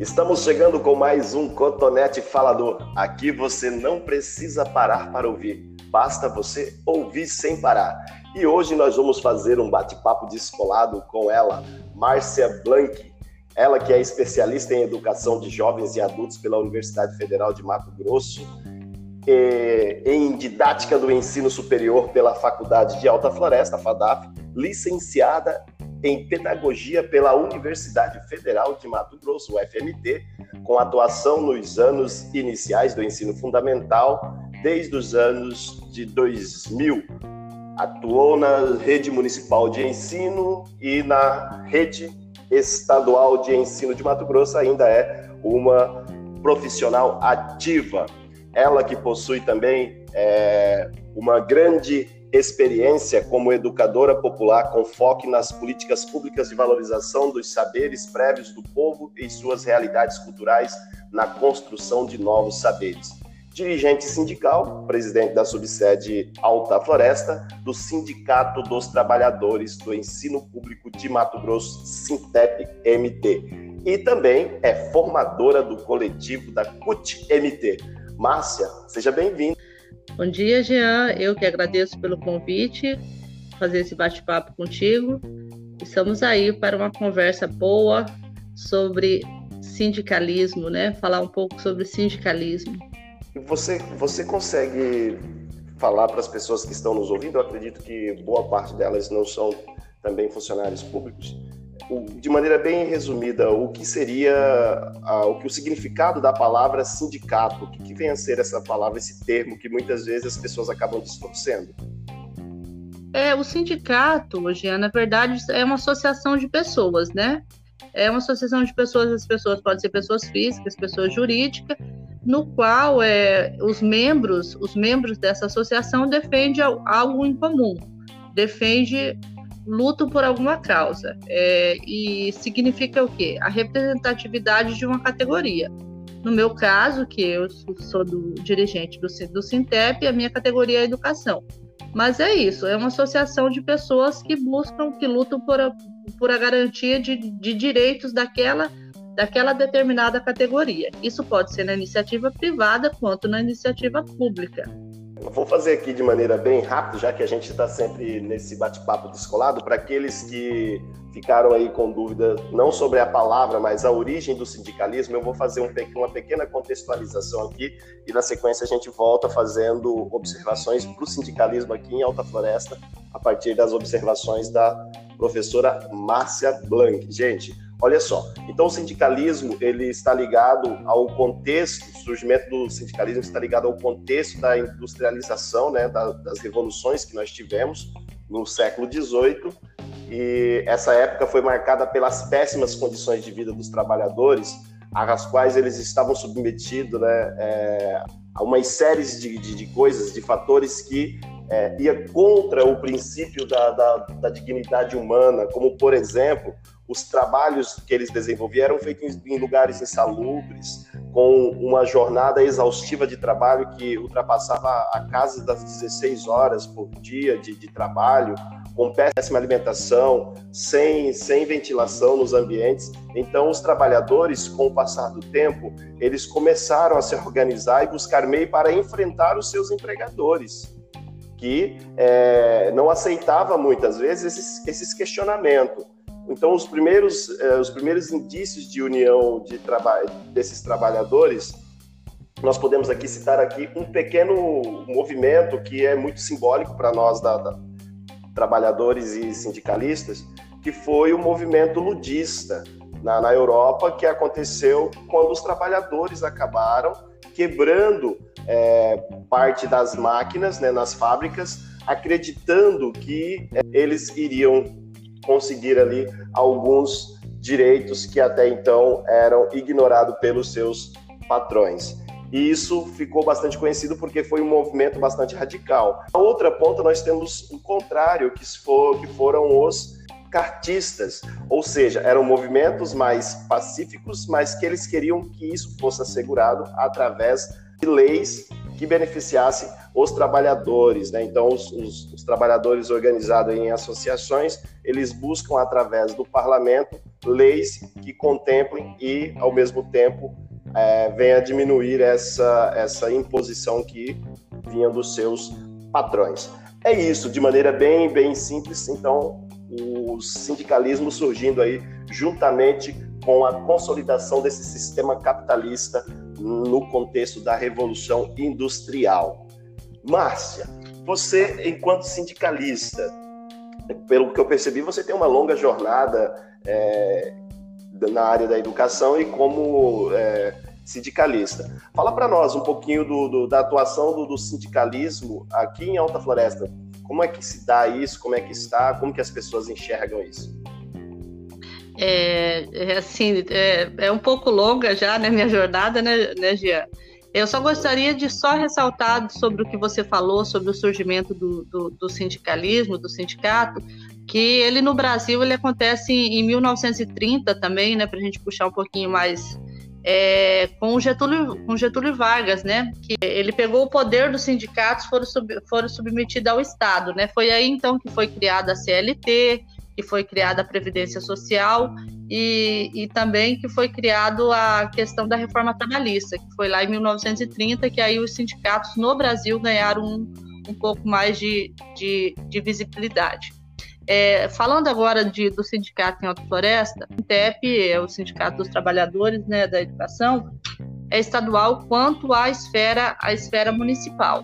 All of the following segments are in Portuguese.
Estamos chegando com mais um Cotonete Falador. Aqui você não precisa parar para ouvir, basta você ouvir sem parar. E hoje nós vamos fazer um bate-papo descolado com ela, Márcia Blank. Ela que é especialista em educação de jovens e adultos pela Universidade Federal de Mato Grosso, em didática do ensino superior pela Faculdade de Alta Floresta, FADAF, licenciada em Pedagogia pela Universidade Federal de Mato Grosso, UFMT, com atuação nos anos iniciais do ensino fundamental, desde os anos de 2000. Atuou na rede municipal de ensino e na rede estadual de ensino de Mato Grosso, ainda é uma profissional ativa. Ela que possui também é, uma grande experiência como educadora popular com foco nas políticas públicas de valorização dos saberes prévios do povo e suas realidades culturais na construção de novos saberes. Dirigente sindical, presidente da subsede Alta Floresta, do Sindicato dos Trabalhadores do Ensino Público de Mato Grosso, Sintep-MT. E também é formadora do coletivo da CUT-MT. Márcia, seja bem-vinda. Bom dia, Jean. Eu que agradeço pelo convite, fazer esse bate-papo contigo. Estamos aí para uma conversa boa sobre sindicalismo, né? Falar um pouco sobre sindicalismo. Você, você consegue falar para as pessoas que estão nos ouvindo? Eu acredito que boa parte delas não são também funcionários públicos de maneira bem resumida, o que seria o que o significado da palavra sindicato? O que, que vem a ser essa palavra, esse termo que muitas vezes as pessoas acabam distorcendo? É, o sindicato, Jean, na verdade, é uma associação de pessoas, né? É uma associação de pessoas, as pessoas podem ser pessoas físicas, pessoas jurídicas, no qual é, os membros, os membros dessa associação defendem algo em comum, defende lutam por alguma causa. É, e significa o quê? A representatividade de uma categoria. No meu caso, que eu sou do dirigente do, do Sintep, a minha categoria é educação. Mas é isso, é uma associação de pessoas que buscam, que lutam por a, por a garantia de, de direitos daquela, daquela determinada categoria. Isso pode ser na iniciativa privada quanto na iniciativa pública. Vou fazer aqui de maneira bem rápida, já que a gente está sempre nesse bate-papo descolado, para aqueles que ficaram aí com dúvida não sobre a palavra, mas a origem do sindicalismo, eu vou fazer um, uma pequena contextualização aqui e na sequência a gente volta fazendo observações para o sindicalismo aqui em Alta Floresta, a partir das observações da professora Márcia Blanc. Gente, Olha só, então o sindicalismo ele está ligado ao contexto, o surgimento do sindicalismo está ligado ao contexto da industrialização, né, das revoluções que nós tivemos no século XVIII, e essa época foi marcada pelas péssimas condições de vida dos trabalhadores, às quais eles estavam submetidos né, é, a uma série de, de, de coisas, de fatores que é, ia contra o princípio da, da, da, dignidade humana, como, por exemplo, os trabalhos que eles desenvolviam eram feitos em lugares insalubres, com uma jornada exaustiva de trabalho que ultrapassava a casa das 16 horas por dia de, de trabalho, com péssima alimentação, sem, sem ventilação nos ambientes. Então, os trabalhadores, com o passar do tempo, eles começaram a se organizar e buscar meio para enfrentar os seus empregadores, que é, não aceitava muitas vezes esses, esses questionamentos. Então, os primeiros, eh, os primeiros indícios de união de traba desses trabalhadores, nós podemos aqui citar aqui um pequeno movimento que é muito simbólico para nós, da, da, trabalhadores e sindicalistas, que foi o movimento ludista na, na Europa, que aconteceu quando os trabalhadores acabaram quebrando é, parte das máquinas né, nas fábricas, acreditando que é, eles iriam conseguir ali alguns direitos que até então eram ignorados pelos seus patrões. E isso ficou bastante conhecido porque foi um movimento bastante radical. A outra ponta nós temos o contrário, que, for, que foram os cartistas, ou seja, eram movimentos mais pacíficos, mas que eles queriam que isso fosse assegurado através de leis que beneficiasse os trabalhadores. Né? Então, os, os, os trabalhadores organizados em associações, eles buscam, através do parlamento, leis que contemplem e, ao mesmo tempo, é, venha diminuir essa, essa imposição que vinha dos seus patrões. É isso, de maneira bem, bem simples. Então, o sindicalismo surgindo aí juntamente com a consolidação desse sistema capitalista no contexto da revolução industrial. Márcia, você, enquanto sindicalista, pelo que eu percebi, você tem uma longa jornada é, na área da educação e como é, sindicalista. Fala para nós um pouquinho do, do, da atuação do, do, sindicalismo aqui em Alta Floresta. Como é que se dá isso? Como é que está? Como que as pessoas enxergam isso? É, é assim, é, é, um pouco longa já, né, minha jornada, né, né, Gia? Eu só gostaria de só ressaltar sobre o que você falou sobre o surgimento do, do, do sindicalismo, do sindicato, que ele no Brasil ele acontece em, em 1930 também, né, para a gente puxar um pouquinho mais é, com, Getúlio, com Getúlio Vargas, né? Que ele pegou o poder dos sindicatos, foram, sub, foram submetidos ao Estado, né? Foi aí então que foi criada a CLT, que foi criada a Previdência Social e, e também que foi criado a questão da reforma trabalhista, que foi lá em 1930, que aí os sindicatos no Brasil ganharam um, um pouco mais de, de, de visibilidade. É, falando agora de, do sindicato em Alta Floresta, o INTEP é o Sindicato dos Trabalhadores né, da Educação, é estadual quanto à esfera, à esfera municipal.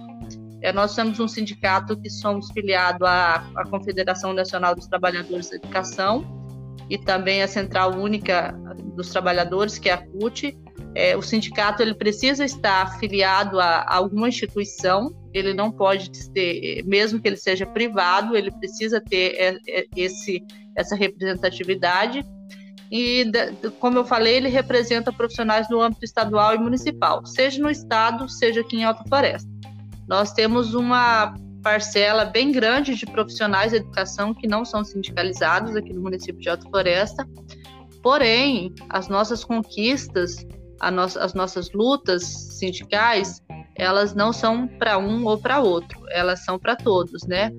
É, nós temos um sindicato que somos filiado à, à Confederação Nacional dos Trabalhadores da Educação e também a Central Única dos Trabalhadores, que é a CUT. É, o sindicato ele precisa estar afiliado a, a alguma instituição, ele não pode ter, mesmo que ele seja privado, ele precisa ter é, é, esse, essa representatividade. E, como eu falei, ele representa profissionais no âmbito estadual e municipal, seja no estado, seja aqui em Alta Floresta. Nós temos uma parcela bem grande de profissionais de educação que não são sindicalizados aqui no município de Alta Floresta. Porém, as nossas conquistas, no as nossas lutas sindicais, elas não são para um ou para outro, elas são para todos, né?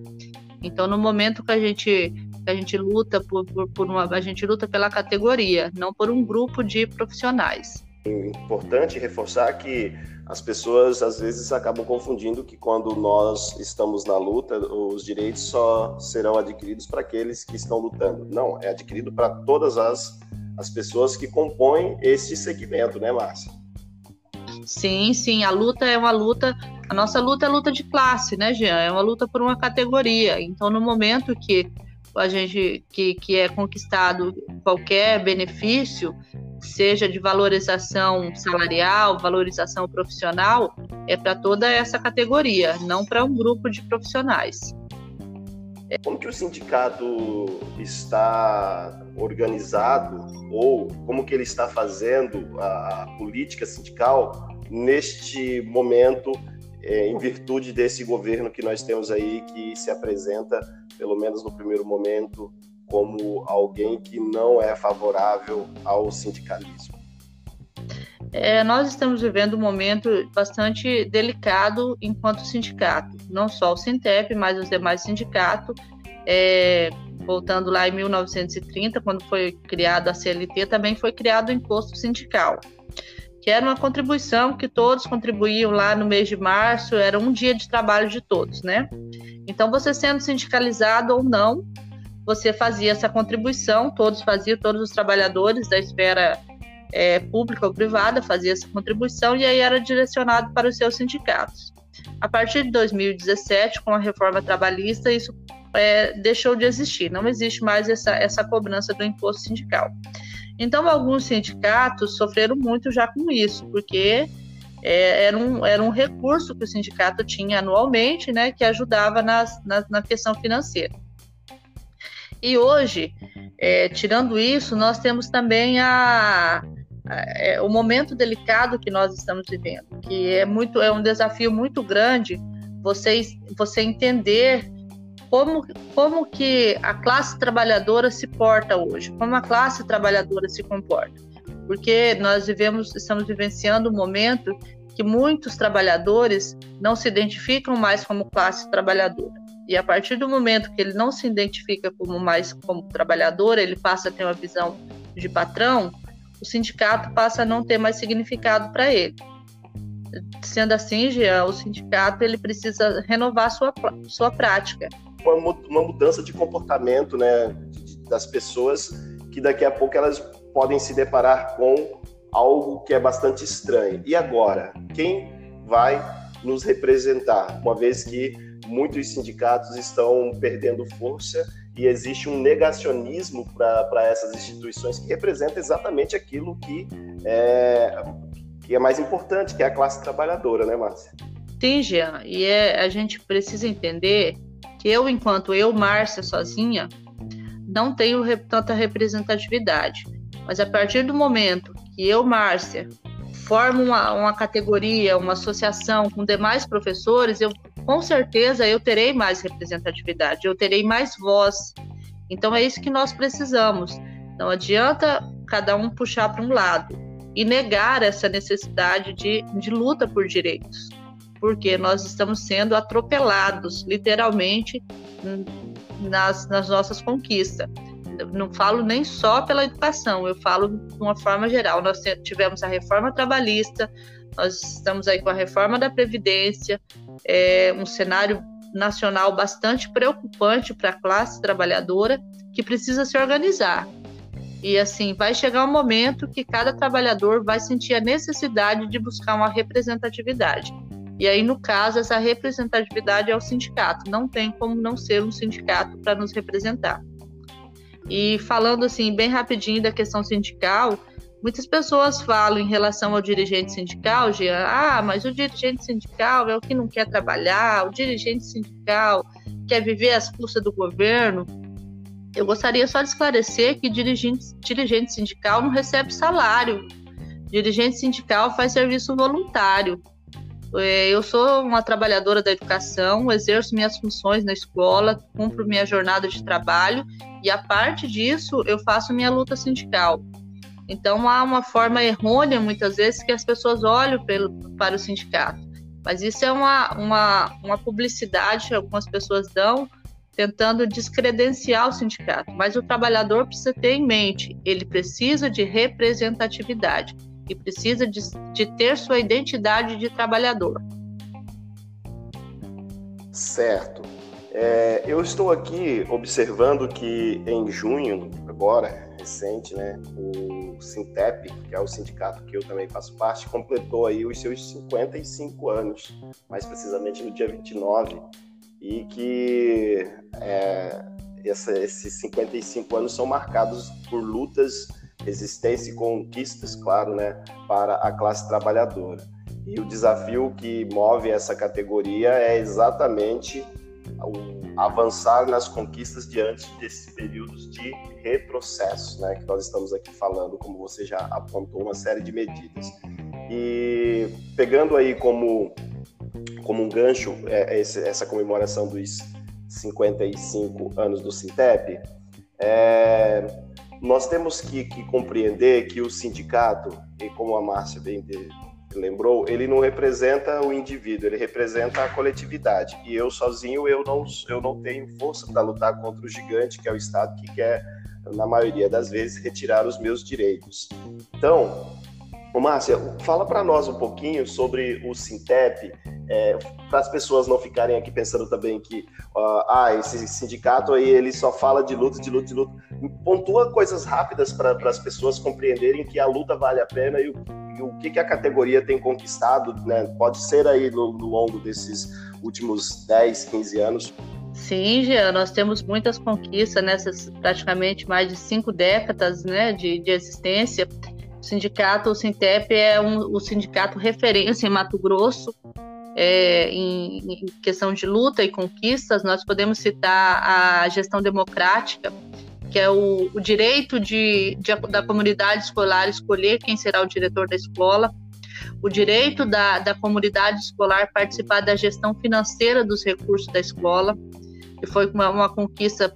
Então, no momento que a gente que a gente luta por, por, por uma, a gente luta pela categoria, não por um grupo de profissionais. É importante reforçar que as pessoas às vezes acabam confundindo que quando nós estamos na luta, os direitos só serão adquiridos para aqueles que estão lutando. Não, é adquirido para todas as, as pessoas que compõem esse segmento, né, Márcia? Sim, sim, a luta é uma luta, a nossa luta é luta de classe, né, Jean? É uma luta por uma categoria. Então, no momento que a gente que, que é conquistado qualquer benefício, seja de valorização salarial, valorização profissional, é para toda essa categoria, não para um grupo de profissionais. Como que o sindicato está organizado ou como que ele está fazendo a, política sindical neste momento é, em virtude desse governo que nós temos aí que se apresenta, pelo menos no primeiro momento, como alguém que não é favorável ao sindicalismo? É, nós estamos vivendo um momento bastante delicado enquanto sindicato, não só o Sintep, mas os demais sindicatos. É, voltando lá em 1930, quando foi criada a CLT, também foi criado o imposto sindical, que era uma contribuição que todos contribuíam lá no mês de março, era um dia de trabalho de todos, né? Então, você sendo sindicalizado ou não, você fazia essa contribuição, todos faziam, todos os trabalhadores da esfera é, pública ou privada faziam essa contribuição e aí era direcionado para os seus sindicatos. A partir de 2017, com a reforma trabalhista, isso é, deixou de existir, não existe mais essa, essa cobrança do imposto sindical. Então, alguns sindicatos sofreram muito já com isso, porque é, era, um, era um recurso que o sindicato tinha anualmente, né, que ajudava nas, na, na questão financeira. E hoje, é, tirando isso, nós temos também a, é, o momento delicado que nós estamos vivendo, que é muito é um desafio muito grande você, você entender como, como que a classe trabalhadora se porta hoje, como a classe trabalhadora se comporta. Porque nós vivemos, estamos vivenciando um momento que muitos trabalhadores não se identificam mais como classe trabalhadora. E a partir do momento que ele não se identifica como mais como trabalhador, ele passa a ter uma visão de patrão, o sindicato passa a não ter mais significado para ele. Sendo assim, Jean, o sindicato ele precisa renovar sua, sua prática. Uma, uma mudança de comportamento né, das pessoas que daqui a pouco elas podem se deparar com algo que é bastante estranho. E agora, quem vai nos representar, uma vez que muitos sindicatos estão perdendo força e existe um negacionismo para essas instituições que representa exatamente aquilo que é, que é mais importante, que é a classe trabalhadora, né, Márcia? Sim, Jean, e é, a gente precisa entender que eu, enquanto eu, Márcia, sozinha, não tenho tanta representatividade. Mas a partir do momento que eu, Márcia, formo uma, uma categoria, uma associação com demais professores, eu com certeza eu terei mais representatividade, eu terei mais voz. Então é isso que nós precisamos. Não adianta cada um puxar para um lado e negar essa necessidade de, de luta por direitos, porque nós estamos sendo atropelados, literalmente, nas, nas nossas conquistas não falo nem só pela educação, eu falo de uma forma geral. Nós tivemos a reforma trabalhista, nós estamos aí com a reforma da Previdência, é um cenário nacional bastante preocupante para a classe trabalhadora que precisa se organizar. E assim, vai chegar um momento que cada trabalhador vai sentir a necessidade de buscar uma representatividade. E aí, no caso, essa representatividade é o sindicato. Não tem como não ser um sindicato para nos representar. E falando assim, bem rapidinho da questão sindical, muitas pessoas falam em relação ao dirigente sindical, Jean, ah, mas o dirigente sindical é o que não quer trabalhar, o dirigente sindical quer viver às custas do governo. Eu gostaria só de esclarecer que dirigente, dirigente sindical não recebe salário. Dirigente sindical faz serviço voluntário. É, eu sou uma trabalhadora da educação, exerço minhas funções na escola, cumpro minha jornada de trabalho e, a parte disso, eu faço minha luta sindical. Então, há uma forma errônea, muitas vezes, que as pessoas olham pelo, para o sindicato. Mas isso é uma, uma, uma publicidade que algumas pessoas dão tentando descredenciar o sindicato. Mas o trabalhador precisa ter em mente, ele precisa de representatividade e precisa de, de ter sua identidade de trabalhador. Certo. É, eu estou aqui observando que em junho, agora, recente, né, o Sintep, que é o sindicato que eu também faço parte, completou aí os seus 55 anos, mais precisamente no dia 29, e que é, essa, esses 55 anos são marcados por lutas resistência e conquistas, claro, né, para a classe trabalhadora. E o desafio que move essa categoria é exatamente o avançar nas conquistas diante desses períodos de retrocesso, né, que nós estamos aqui falando, como você já apontou, uma série de medidas. E pegando aí como, como um gancho é, essa comemoração dos 55 anos do Sintep, é, nós temos que, que, compreender que o sindicato, e como a Márcia bem lembrou, ele não representa o indivíduo, ele representa a coletividade. E eu sozinho eu não, eu não tenho força para lutar contra o gigante que é o Estado que quer, na maioria das vezes, retirar os meus direitos. Então, Márcia, fala para nós um pouquinho sobre o Sintep, é, para as pessoas não ficarem aqui pensando também que uh, ah, esse sindicato aí ele só fala de luta, de luta, de luta. Pontua coisas rápidas para as pessoas compreenderem que a luta vale a pena e o, o que, que, a categoria tem conquistado, né? Pode ser aí no, no longo desses últimos 10, 15 anos. Sim, Jean, nós temos muitas conquistas nessas praticamente mais de cinco décadas né, de, de existência sindicato, o Sintep é um, o sindicato referência em Mato Grosso, é, em, em, questão de luta e conquistas, nós podemos citar a gestão democrática, que é o, o direito de, de, da comunidade escolar escolher quem será o diretor da escola, o direito da, da comunidade escolar participar da gestão financeira dos recursos da escola, que foi uma, uma conquista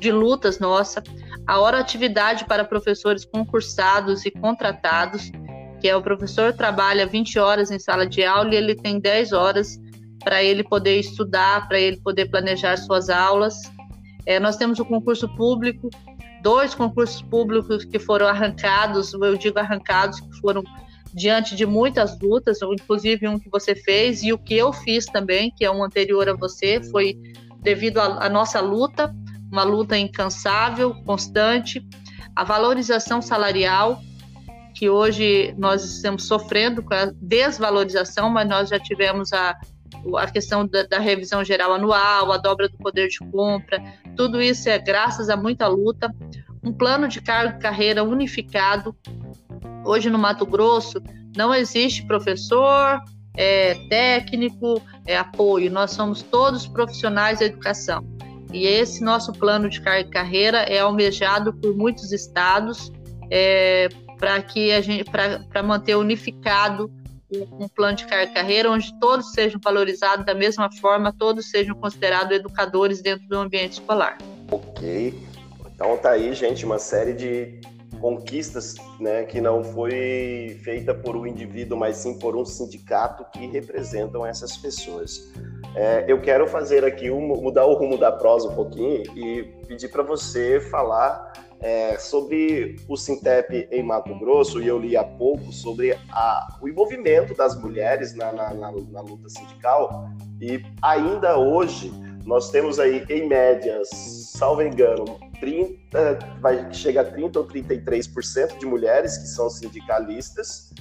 de lutas nossa, a hora atividade para professores concursados e contratados, que é o professor trabalha 20 horas em sala de aula e ele tem 10 horas para ele poder estudar, para ele poder planejar suas aulas. É, nós temos o concurso público, dois concursos públicos que foram arrancados, eu digo arrancados, que foram diante de muitas lutas, inclusive um que você fez e o que eu fiz também, que é um anterior a você, foi devido à nossa luta, uma luta incansável, constante, a valorização salarial, que hoje nós estamos sofrendo com a desvalorização, mas nós já tivemos a, a questão da, da, revisão geral anual, a dobra do poder de compra, tudo isso é graças a muita luta. Um plano de carreira unificado. Hoje no Mato Grosso não existe professor, é, técnico, é, apoio. Nós somos todos profissionais da educação. E esse nosso plano de carreira é almejado por muitos estados é, para que a gente para manter unificado um plano de carreira onde todos sejam valorizados da mesma forma, todos sejam considerados educadores dentro do ambiente escolar. Ok. Então tá aí, gente, uma série de conquistas né, que não foi feita por um indivíduo, mas sim por um sindicato que representam essas pessoas. É, eu quero fazer aqui, um, mudar o rumo da prosa um pouquinho e pedir para você falar é, sobre o Sintep em Mato Grosso, e eu li há pouco sobre a, o envolvimento das mulheres na, na, na, na luta sindical, e ainda hoje nós temos aí, em média, salvo engano, 30, vai chegar a 30 ou 33% de mulheres que são sindicalistas,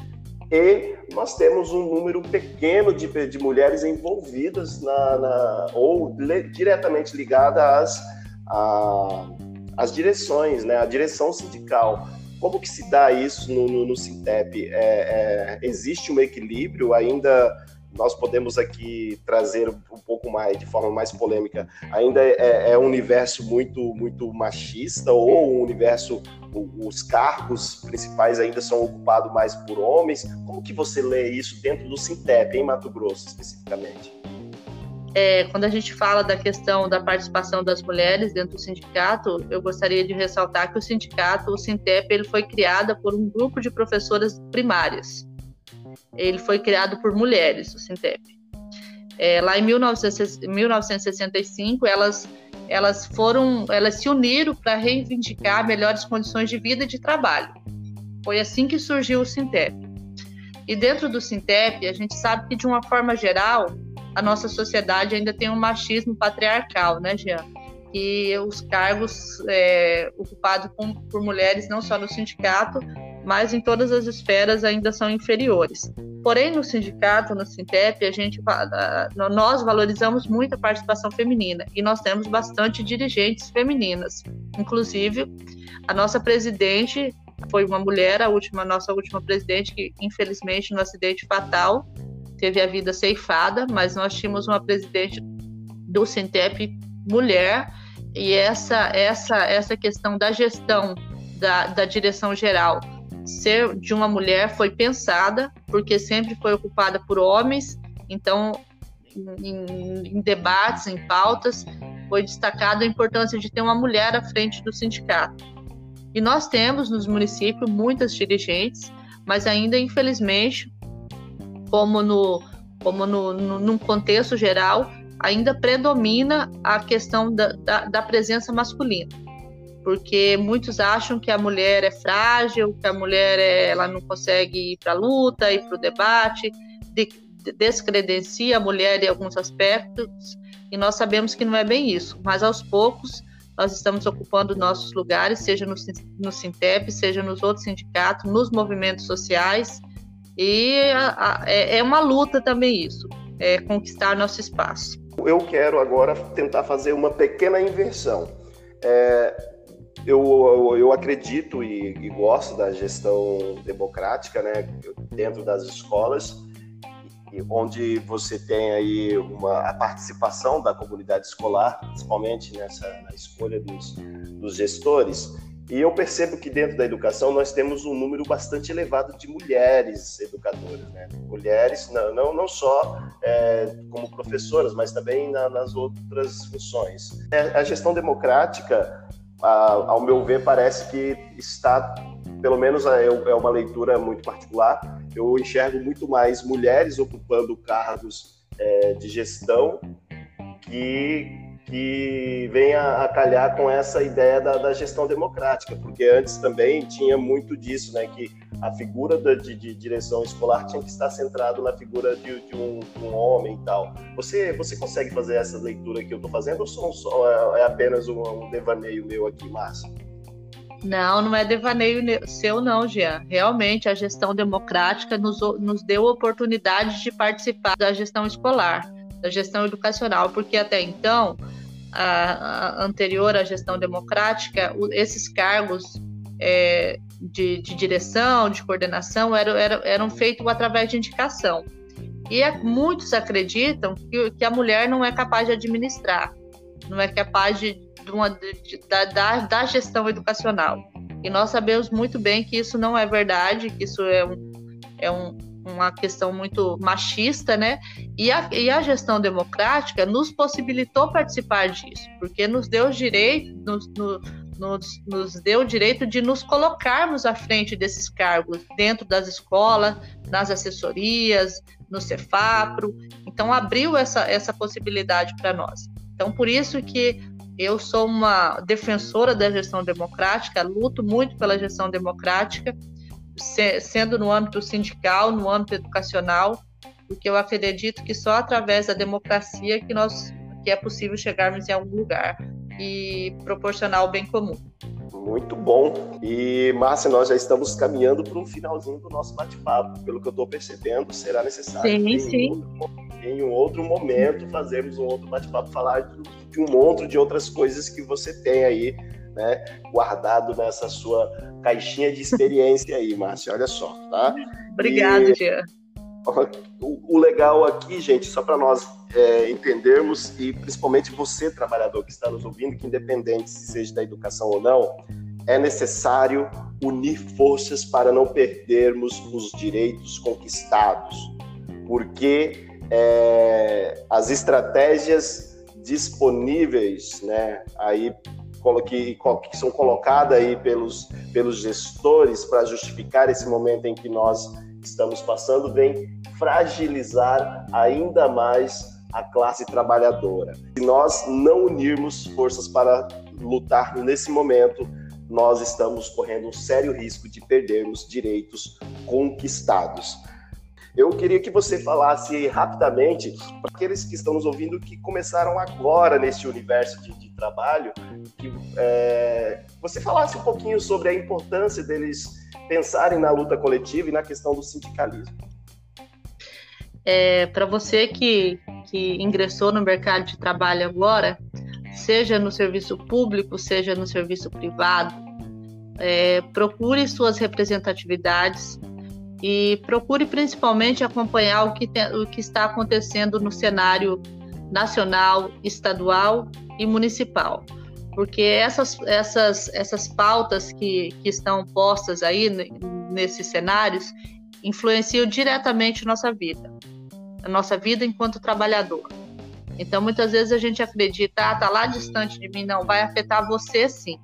e nós temos um número pequeno de, de mulheres envolvidas na, na ou le, diretamente ligadas às, às direções, né, à direção sindical. Como que se dá isso no, no, no Sintep? É, é, existe um equilíbrio ainda nós podemos aqui trazer um pouco mais, de forma mais polêmica, ainda é, é um universo muito, muito machista ou um universo, os cargos principais ainda são ocupados mais por homens? Como que você lê isso dentro do Sintep, em Mato Grosso especificamente? É, quando a gente fala da questão da participação das mulheres dentro do sindicato, eu gostaria de ressaltar que o sindicato, o Sintep, ele foi criado por um grupo de professoras primárias ele foi criado por mulheres, o Sintep. É, lá em 1965, elas, elas foram, elas se uniram para reivindicar melhores condições de vida e de trabalho. Foi assim que surgiu o Sintep. E dentro do Sintep, a gente sabe que de uma forma geral, a nossa sociedade ainda tem um machismo patriarcal, né, Jean? E os cargos é, ocupados por mulheres, não só no sindicato, mas em todas as esferas ainda são inferiores. Porém, no sindicato, no Sintep, a gente, nós valorizamos muito a participação feminina e nós temos bastante dirigentes femininas. Inclusive, a nossa presidente foi uma mulher, a última, nossa última presidente, que infelizmente no acidente fatal teve a vida ceifada, mas nós tínhamos uma presidente do Sintep mulher e essa essa essa questão da gestão da, da direção geral ser de uma mulher foi pensada, porque sempre foi ocupada por homens, então, em, em debates, em pautas, foi destacada a importância de ter uma mulher à frente do sindicato. E nós temos nos municípios muitas dirigentes, mas ainda, infelizmente, como no, como no, no num contexto geral, ainda predomina a questão da, da, da presença masculina porque muitos acham que a mulher é frágil, que a mulher é, ela não consegue ir para a luta, ir para o debate, de, descredencia a mulher em alguns aspectos, e nós sabemos que não é bem isso, mas aos poucos nós estamos ocupando nossos lugares, seja no, no Sintep, seja nos outros sindicatos, nos movimentos sociais, e a, a, é, é uma luta também isso, é conquistar nosso espaço. Eu quero agora tentar fazer uma pequena inversão. É, eu, eu, eu acredito e, e, gosto da gestão democrática, né, dentro das escolas, onde você tem aí uma a participação da comunidade escolar, principalmente nessa na escolha dos, dos gestores. E eu percebo que dentro da educação nós temos um número bastante elevado de mulheres educadoras, né? Mulheres não, não, não só é, como professoras, mas também na, nas outras funções. É, a gestão democrática ao meu ver, parece que está pelo menos é, é uma leitura muito particular, eu enxergo muito mais mulheres ocupando cargos é, de gestão que que vem a, a, calhar com essa ideia da, da, gestão democrática, porque antes também tinha muito disso, né, que a figura da, de, de, direção escolar tinha que estar centrado na figura de, de um, um, homem e tal. Você, você consegue fazer essa leitura que eu estou fazendo ou só, só é, é, apenas um, um devaneio meu aqui, Márcio? Não, não é devaneio seu, não, Jean. Realmente, a gestão democrática nos, nos deu oportunidade de participar da gestão escolar da gestão educacional, porque até então, a, a anterior à gestão democrática, esses cargos é, de, de, direção, de coordenação, eram, eram, eram feitos através de indicação. E é, muitos acreditam que, que, a mulher não é capaz de administrar, não é capaz de, de uma, de, da, da gestão educacional. E nós sabemos muito bem que isso não é verdade, que isso é um, é um, uma questão muito machista, né? E a, e a gestão democrática nos possibilitou participar disso, porque nos deu direito, nos, no, nos, nos deu o direito de nos colocarmos à frente desses cargos dentro das escolas, nas assessorias, no Cefapro. Então abriu essa, essa possibilidade para nós. Então por isso que eu sou uma defensora da gestão democrática, luto muito pela gestão democrática sendo no âmbito sindical, no âmbito educacional, porque eu acredito que só através da democracia que nós que é possível chegarmos em algum lugar e proporcionar o bem comum. Muito bom. E, Márcia, nós já estamos caminhando para um finalzinho do nosso bate-papo. Pelo que eu estou percebendo, será necessário sim, em, sim. Outro, em um outro momento fazermos um outro bate-papo, falar de, de um monte de outras coisas que você tem aí né, guardado nessa sua caixinha de experiência aí, Márcia. Olha só, tá? Obrigado, Gia. O, o, legal aqui, gente, só para nós é, entendermos, e principalmente você, trabalhador que está nos ouvindo, que independente se seja da educação ou não, é necessário unir forças para não perdermos os direitos conquistados, porque é, as estratégias disponíveis, né, aí que, que são colocadas aí pelos, pelos gestores para justificar esse momento em que nós estamos passando, vem fragilizar ainda mais a classe trabalhadora. Se nós não unirmos forças para lutar nesse momento, nós estamos correndo um sério risco de perdermos direitos conquistados. Eu queria que você falasse rapidamente para aqueles que estão nos ouvindo que começaram agora nesse universo de, de trabalho, que é, você falasse um pouquinho sobre a importância deles pensarem na luta coletiva e na questão do sindicalismo. É, para você que, que ingressou no mercado de trabalho agora, seja no serviço público, seja no serviço privado, é, procure suas representatividades, e procure principalmente acompanhar o que, tem, o que está acontecendo no cenário nacional, estadual e municipal. Porque essas, essas, essas pautas que, que estão postas aí nesses cenários influenciam diretamente nossa vida, a nossa vida enquanto trabalhador. Então, muitas vezes a gente acredita, ah, tá lá distante de mim, não, vai afetar você sim.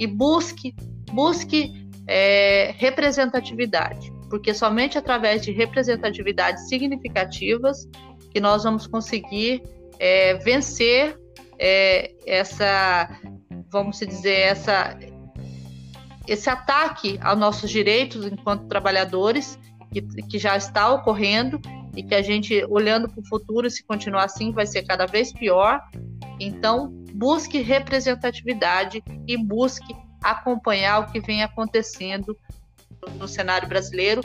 E busque, busque é, representatividade porque somente através de representatividades significativas que nós vamos conseguir é, vencer é, essa, vamos dizer, essa, esse ataque aos nossos direitos enquanto trabalhadores, que, que já está ocorrendo e que a gente, olhando para o futuro, se continuar assim, vai ser cada vez pior. Então, busque representatividade e busque acompanhar o que vem acontecendo no cenário brasileiro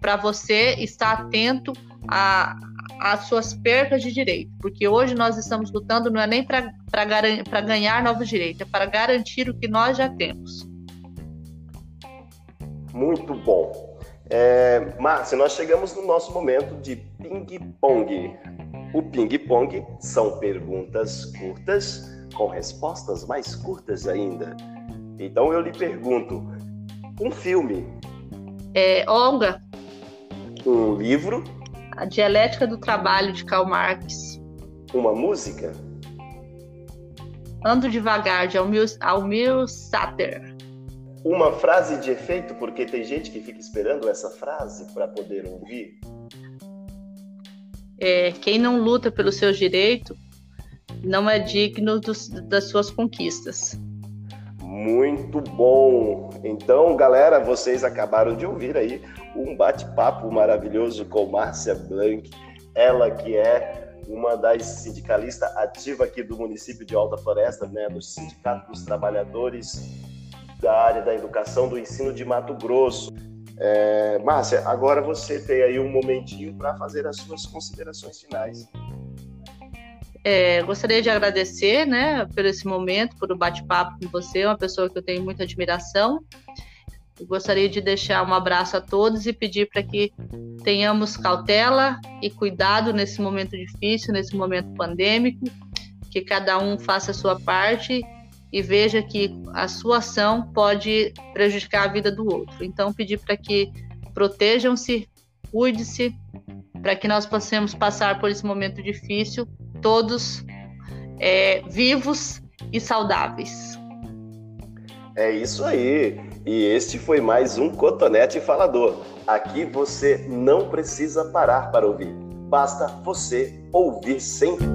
para você estar atento às suas percas de direito, porque hoje nós estamos lutando não é nem para ganhar novos direitos, é para garantir o que nós já temos. Muito bom. É, Márcia, nós chegamos no nosso momento de ping-pong. O ping-pong são perguntas curtas com respostas mais curtas ainda. Então eu lhe pergunto: um filme é, Olga. Um livro. A Dialética do Trabalho, de Karl Marx. Uma música. Ando Devagar, de Almir, Almir Sater. uma frase de efeito, porque tem gente que fica esperando essa frase para poder ouvir. É, quem não luta pelos seus direitos não é digno dos, das suas conquistas. Muito bom! Então, galera, vocês acabaram de ouvir aí um bate-papo maravilhoso com Márcia Blanc, ela que é uma das sindicalistas ativas aqui do município de Alta Floresta, né, do Sindicato dos Trabalhadores da área da educação do ensino de Mato Grosso. É, Márcia, agora você tem aí um momentinho para fazer as suas considerações finais. É, gostaria de agradecer, né, por esse momento, por o bate-papo com você, uma pessoa que eu tenho muita admiração. Gostaria de deixar um abraço a todos e pedir para que tenhamos cautela e cuidado nesse momento difícil, nesse momento pandêmico, que cada um faça a sua parte e veja que a sua ação pode prejudicar a vida do outro. Então, pedir para que protejam-se, cuide-se, para que nós possamos passar por esse momento difícil todos é, vivos e saudáveis. É isso aí. E este foi mais um Cotonete Falador. Aqui você não precisa parar para ouvir. Basta você ouvir sempre.